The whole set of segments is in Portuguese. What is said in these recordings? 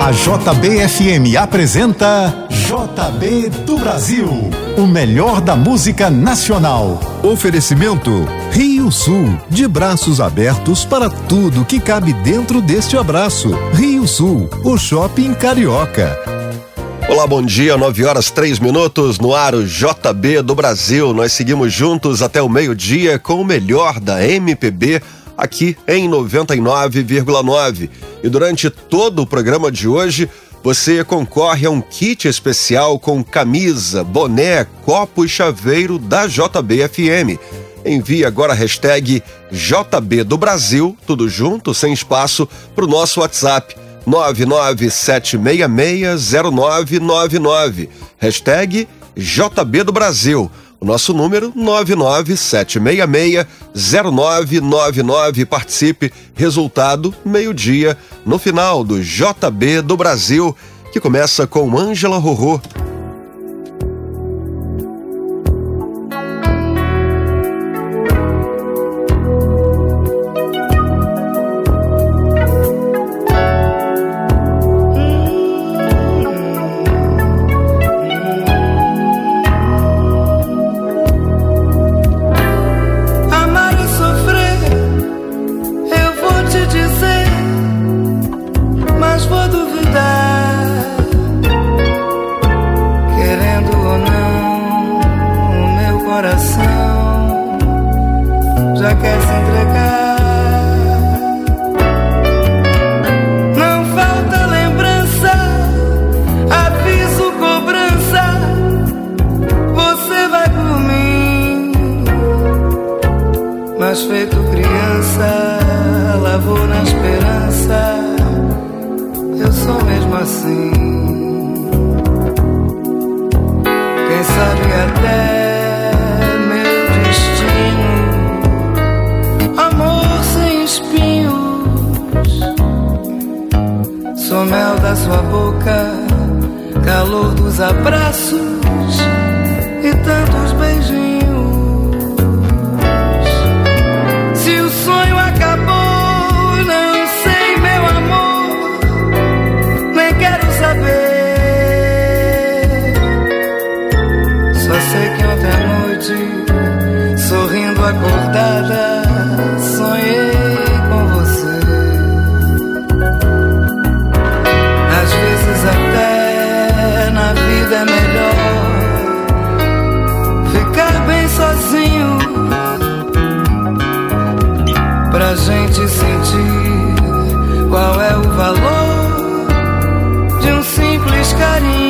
A JBFM apresenta JB do Brasil, o melhor da música nacional. Oferecimento Rio Sul, de braços abertos para tudo que cabe dentro deste abraço. Rio Sul, o shopping carioca. Olá, bom dia, 9 horas 3 minutos no ar o JB do Brasil. Nós seguimos juntos até o meio-dia com o melhor da MPB aqui em 99,9. E durante todo o programa de hoje, você concorre a um kit especial com camisa, boné, copo e chaveiro da JBFM. Envie agora a hashtag JB do Brasil, tudo junto, sem espaço, para o nosso WhatsApp 997660999. Hashtag JB do Brasil. O nosso número 997660999. Participe. Resultado meio-dia no final do JB do Brasil, que começa com Ângela Rorô. mas feito criança, lavou na esperança. Eu sou mesmo assim. Quem sabe até meu destino, amor sem espinhos, sou mel da sua boca, calor dos abraços acordada, sonhei com você. Às vezes, até na vida é melhor ficar bem sozinho pra gente sentir qual é o valor de um simples carinho.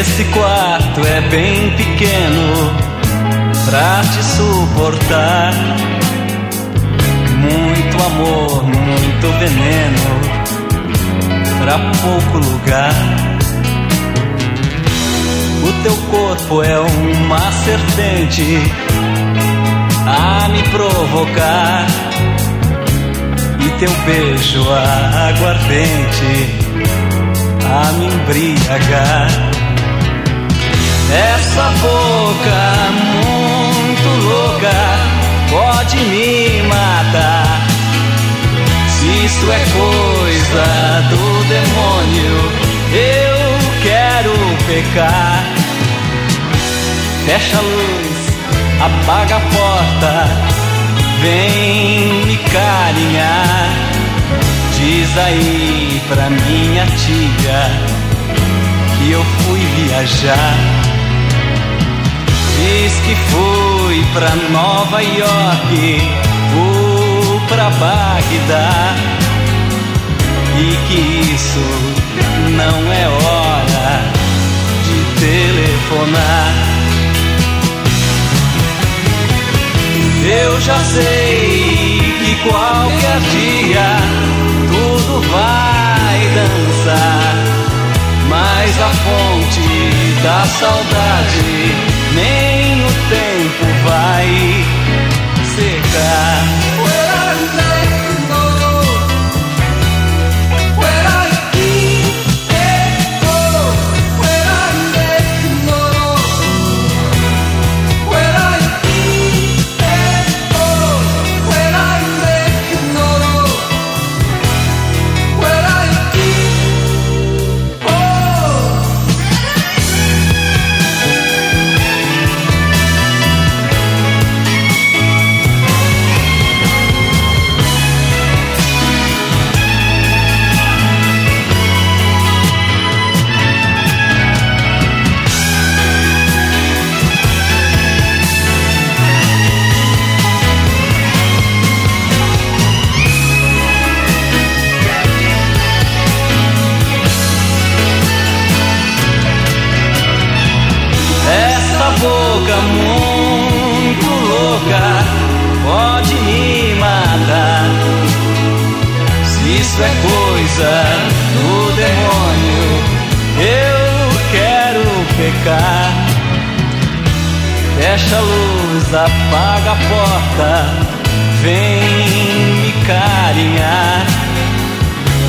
Esse quarto é bem pequeno pra te suportar. Muito amor, muito veneno pra pouco lugar. O teu corpo é uma serpente a me provocar. E teu beijo aguardente a me embriagar. Essa boca muito louca pode me matar. Se isso é coisa do demônio, eu quero pecar. Fecha a luz, apaga a porta, vem me carinhar. Diz aí pra minha tia que eu fui viajar. Diz que fui pra Nova York ou pra Bagdá e que isso não é hora de telefonar. Eu já sei que qualquer dia tudo vai dançar, mas a fonte da saudade nem vai pecar. Fecha a luz, apaga a porta, vem me carinhar.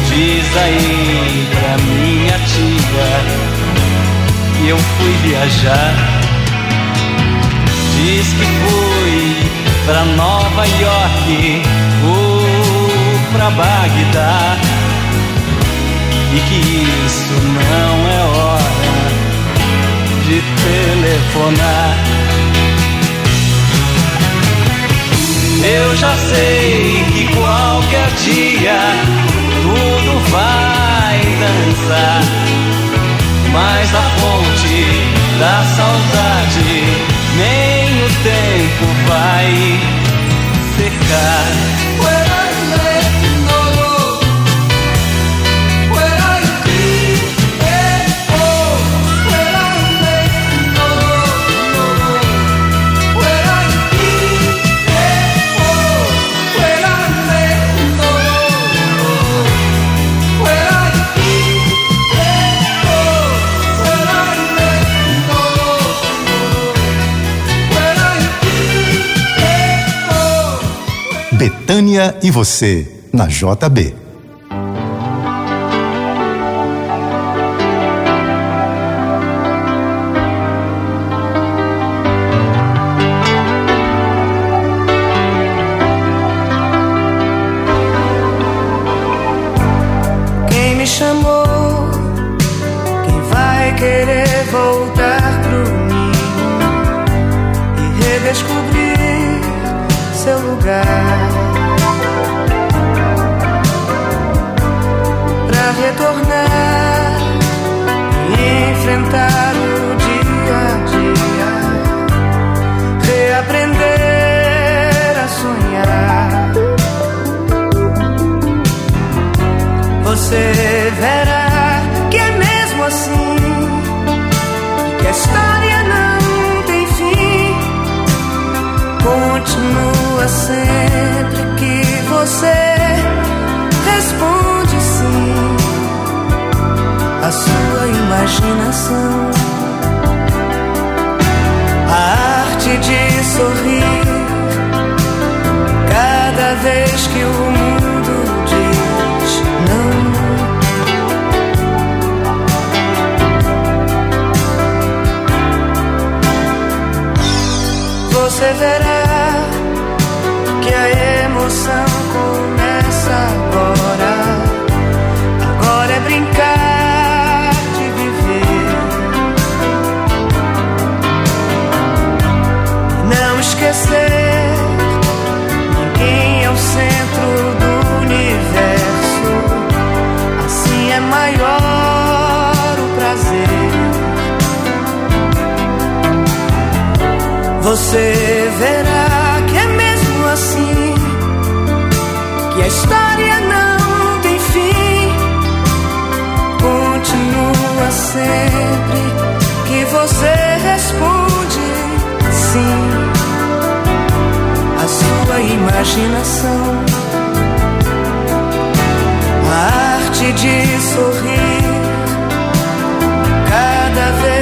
Diz aí pra minha tia que eu fui viajar. Diz que fui pra Nova York pra Bagdá e que isso não é hora telefonar. Eu já sei que qualquer dia tudo vai dançar, mas a fonte da saudade nem o tempo vai secar. E você, na JB. a emoção começa agora. Agora é brincar de viver. Não esquecer, ninguém é o centro do universo. Assim é maior o prazer. Você verá. sempre que você responde sim. A sua imaginação, a arte de sorrir cada vez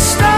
stop.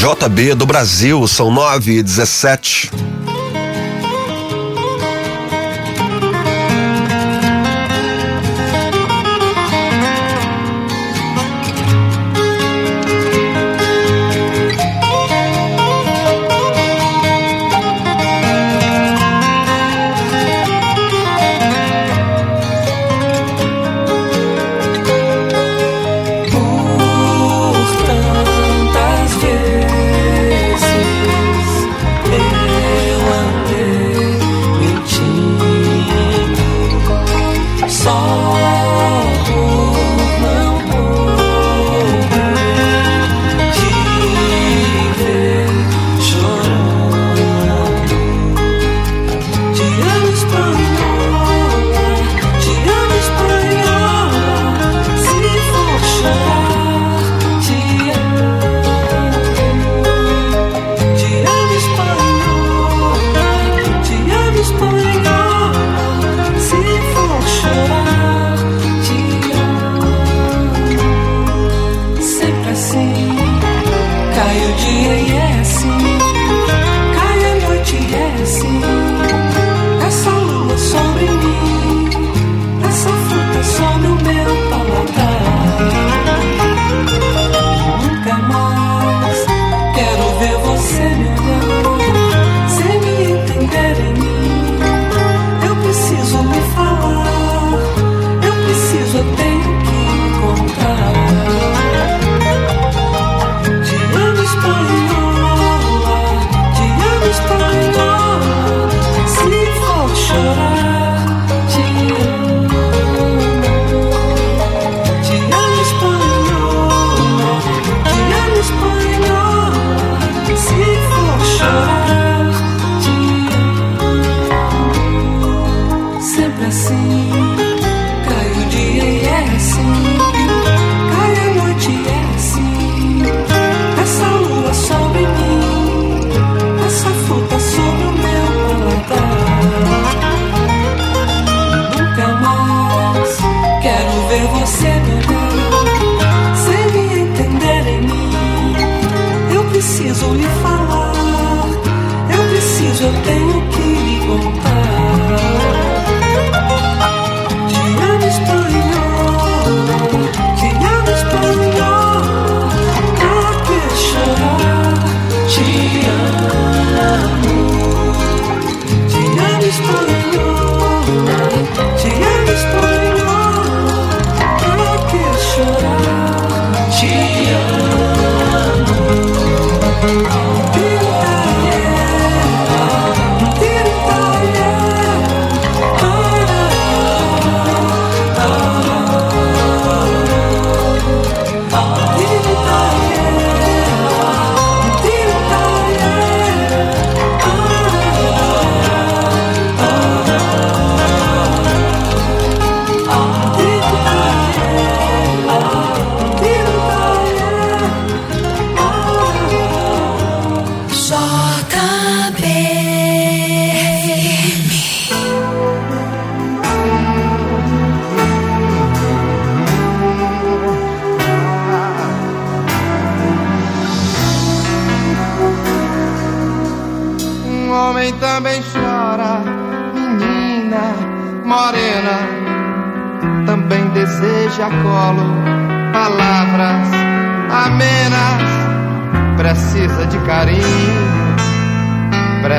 JB do Brasil, são 9 e 17.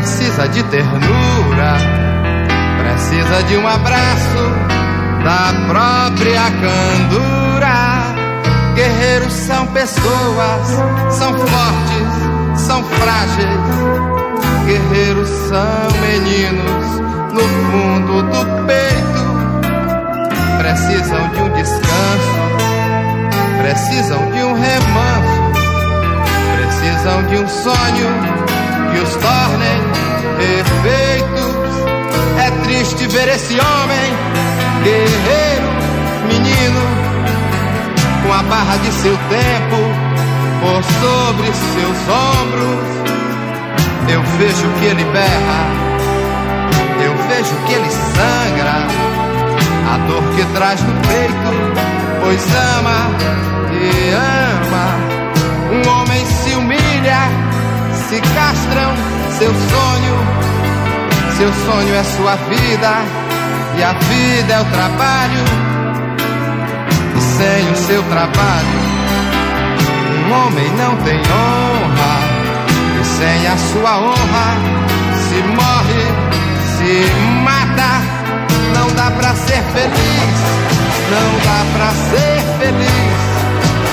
Precisa de ternura, precisa de um abraço da própria candura. Guerreiros são pessoas, são fortes, são frágeis. Guerreiros são meninos no fundo do peito precisam de um descanso, precisam de um remanso, precisam de um sonho que os tornem perfeitos. É triste ver esse homem, guerreiro, menino, com a barra de seu tempo por sobre seus ombros. Eu vejo que ele berra, eu vejo que ele sangra a dor que traz no peito, pois ama e ama. Um homem se humilha, se castram seu sonho, seu sonho é sua vida, e a vida é o trabalho. E sem o seu trabalho, um homem não tem honra, e sem a sua honra, se morre, se mata não dá pra ser feliz, não dá pra ser feliz,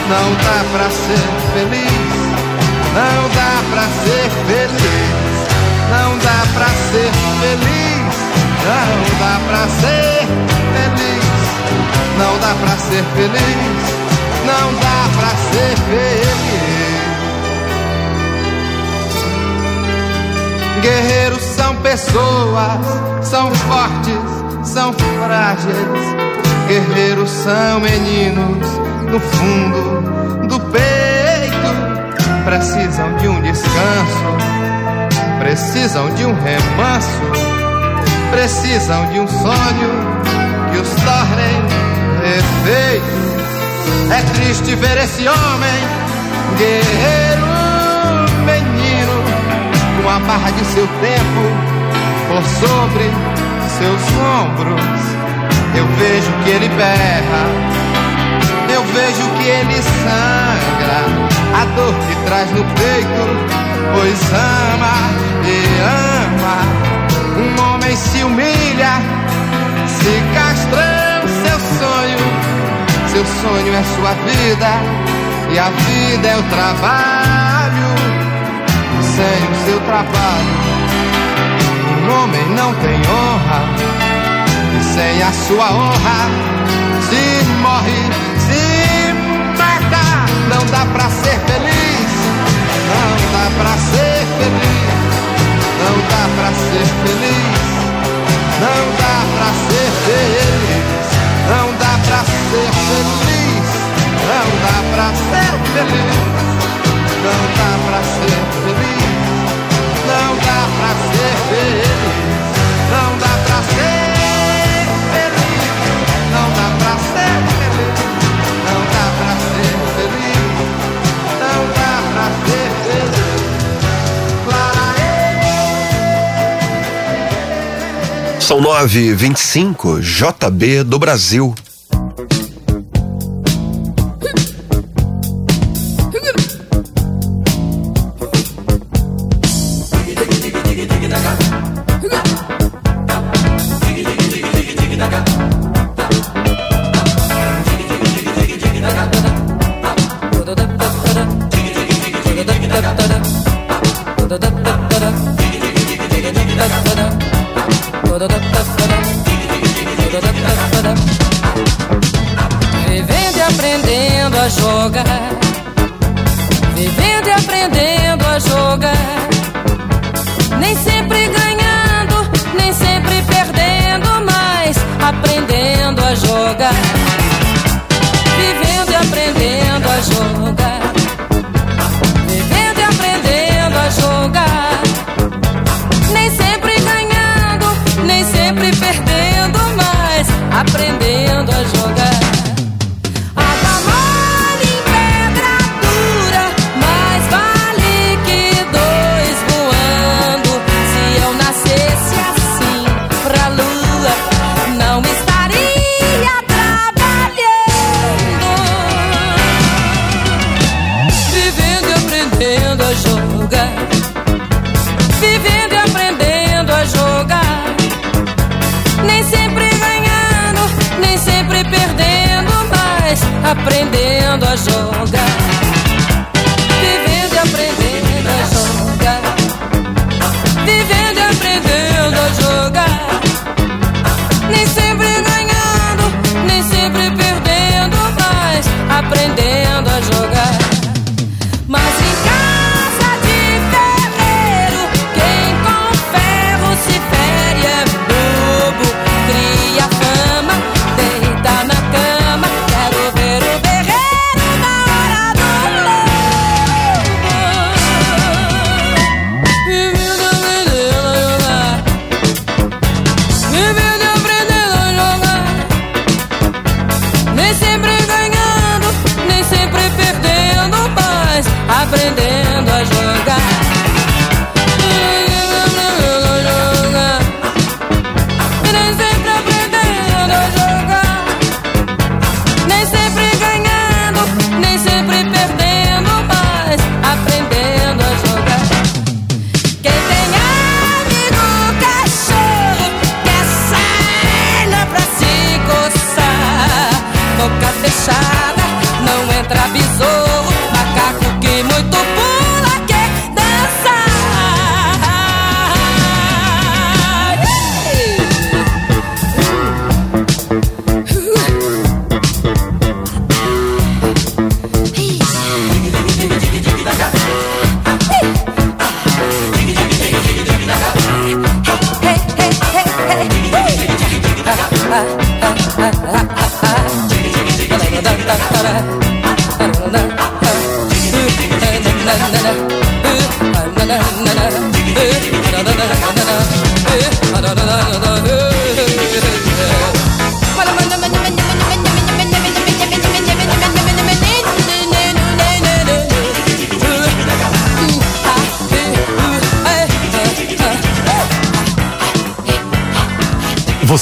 não dá pra ser feliz, não dá pra ser feliz, não dá pra ser feliz, não dá pra ser feliz, não dá pra ser feliz, não dá pra ser feliz. Guerreiros são pessoas, são fortes são frágeis, guerreiros são meninos no fundo do peito. Precisam de um descanso, precisam de um remanso, precisam de um sonho que os tornem perfeitos. É triste ver esse homem, guerreiro, menino, com a barra de seu tempo por sobre seus ombros. Eu vejo que ele berra, vejo que ele sangra, a dor que traz no peito, pois ama e ama. Um homem se humilha, se castra seu sonho, seu sonho é sua vida, e a vida é o trabalho. Sem o seu trabalho um homem não tem honra, e sem a sua honra se morre, se. Não dá pra ser feliz, não dá pra ser feliz, não dá pra ser feliz, não dá pra ser feliz, não dá pra ser feliz, não dá pra ser feliz, não dá pra ser São 9h25, JB do Brasil. Vivendo e aprendendo a jogar. Vivendo e aprendendo a jogar. Nem sempre ganhando, nem sempre perdendo, mas aprendendo a jogar. Vivendo e aprendendo a jogar. Aprendendo a jogar. Água aprendendo a jogar. Nem sempre ganhando, nem sempre perdendo, mas aprendendo da da da da da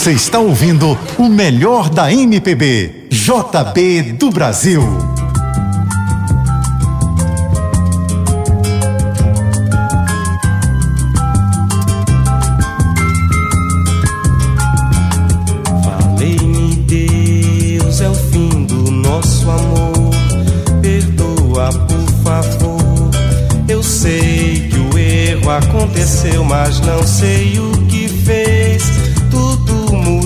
Você está ouvindo o melhor da MPB, JB do Brasil. Falei-me, Deus, é o fim do nosso amor. Perdoa, por favor. Eu sei que o erro aconteceu, mas não sei o que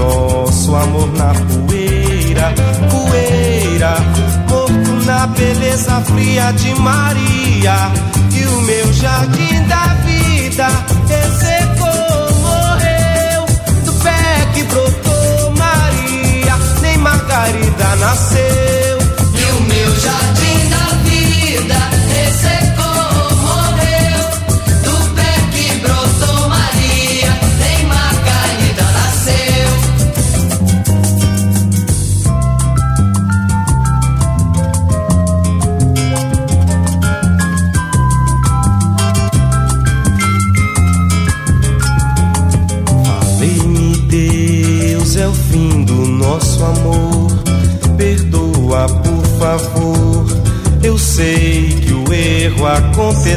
nosso amor na poeira, poeira, morto na beleza fria de Maria. E o meu jardim da vida ressecou, morreu. Do pé que brotou Maria, nem Margarida nasceu. E o meu jardim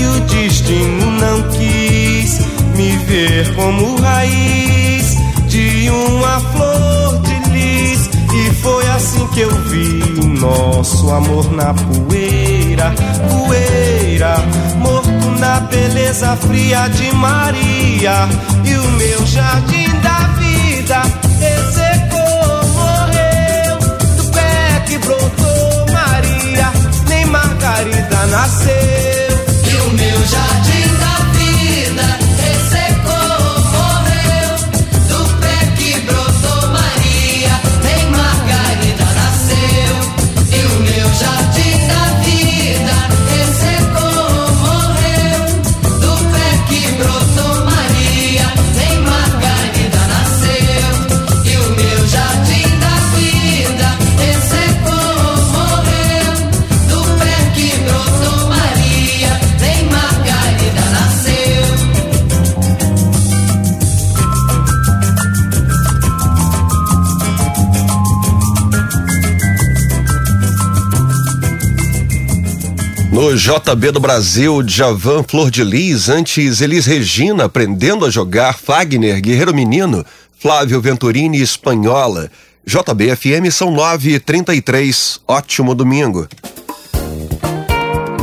e o destino não quis me ver como raiz de uma flor de lis. E foi assim que eu vi o nosso amor na poeira, poeira, morto na beleza fria de Maria. E o meu jardim da vida ressecou, morreu do pé que brotou Maria, nem Margarida nasceu. O meu jardim No JB do Brasil, Javan Flor de Lis, antes Elis Regina aprendendo a jogar, Fagner, Guerreiro Menino, Flávio Venturini, Espanhola. JBFM são 9h33. Ótimo domingo.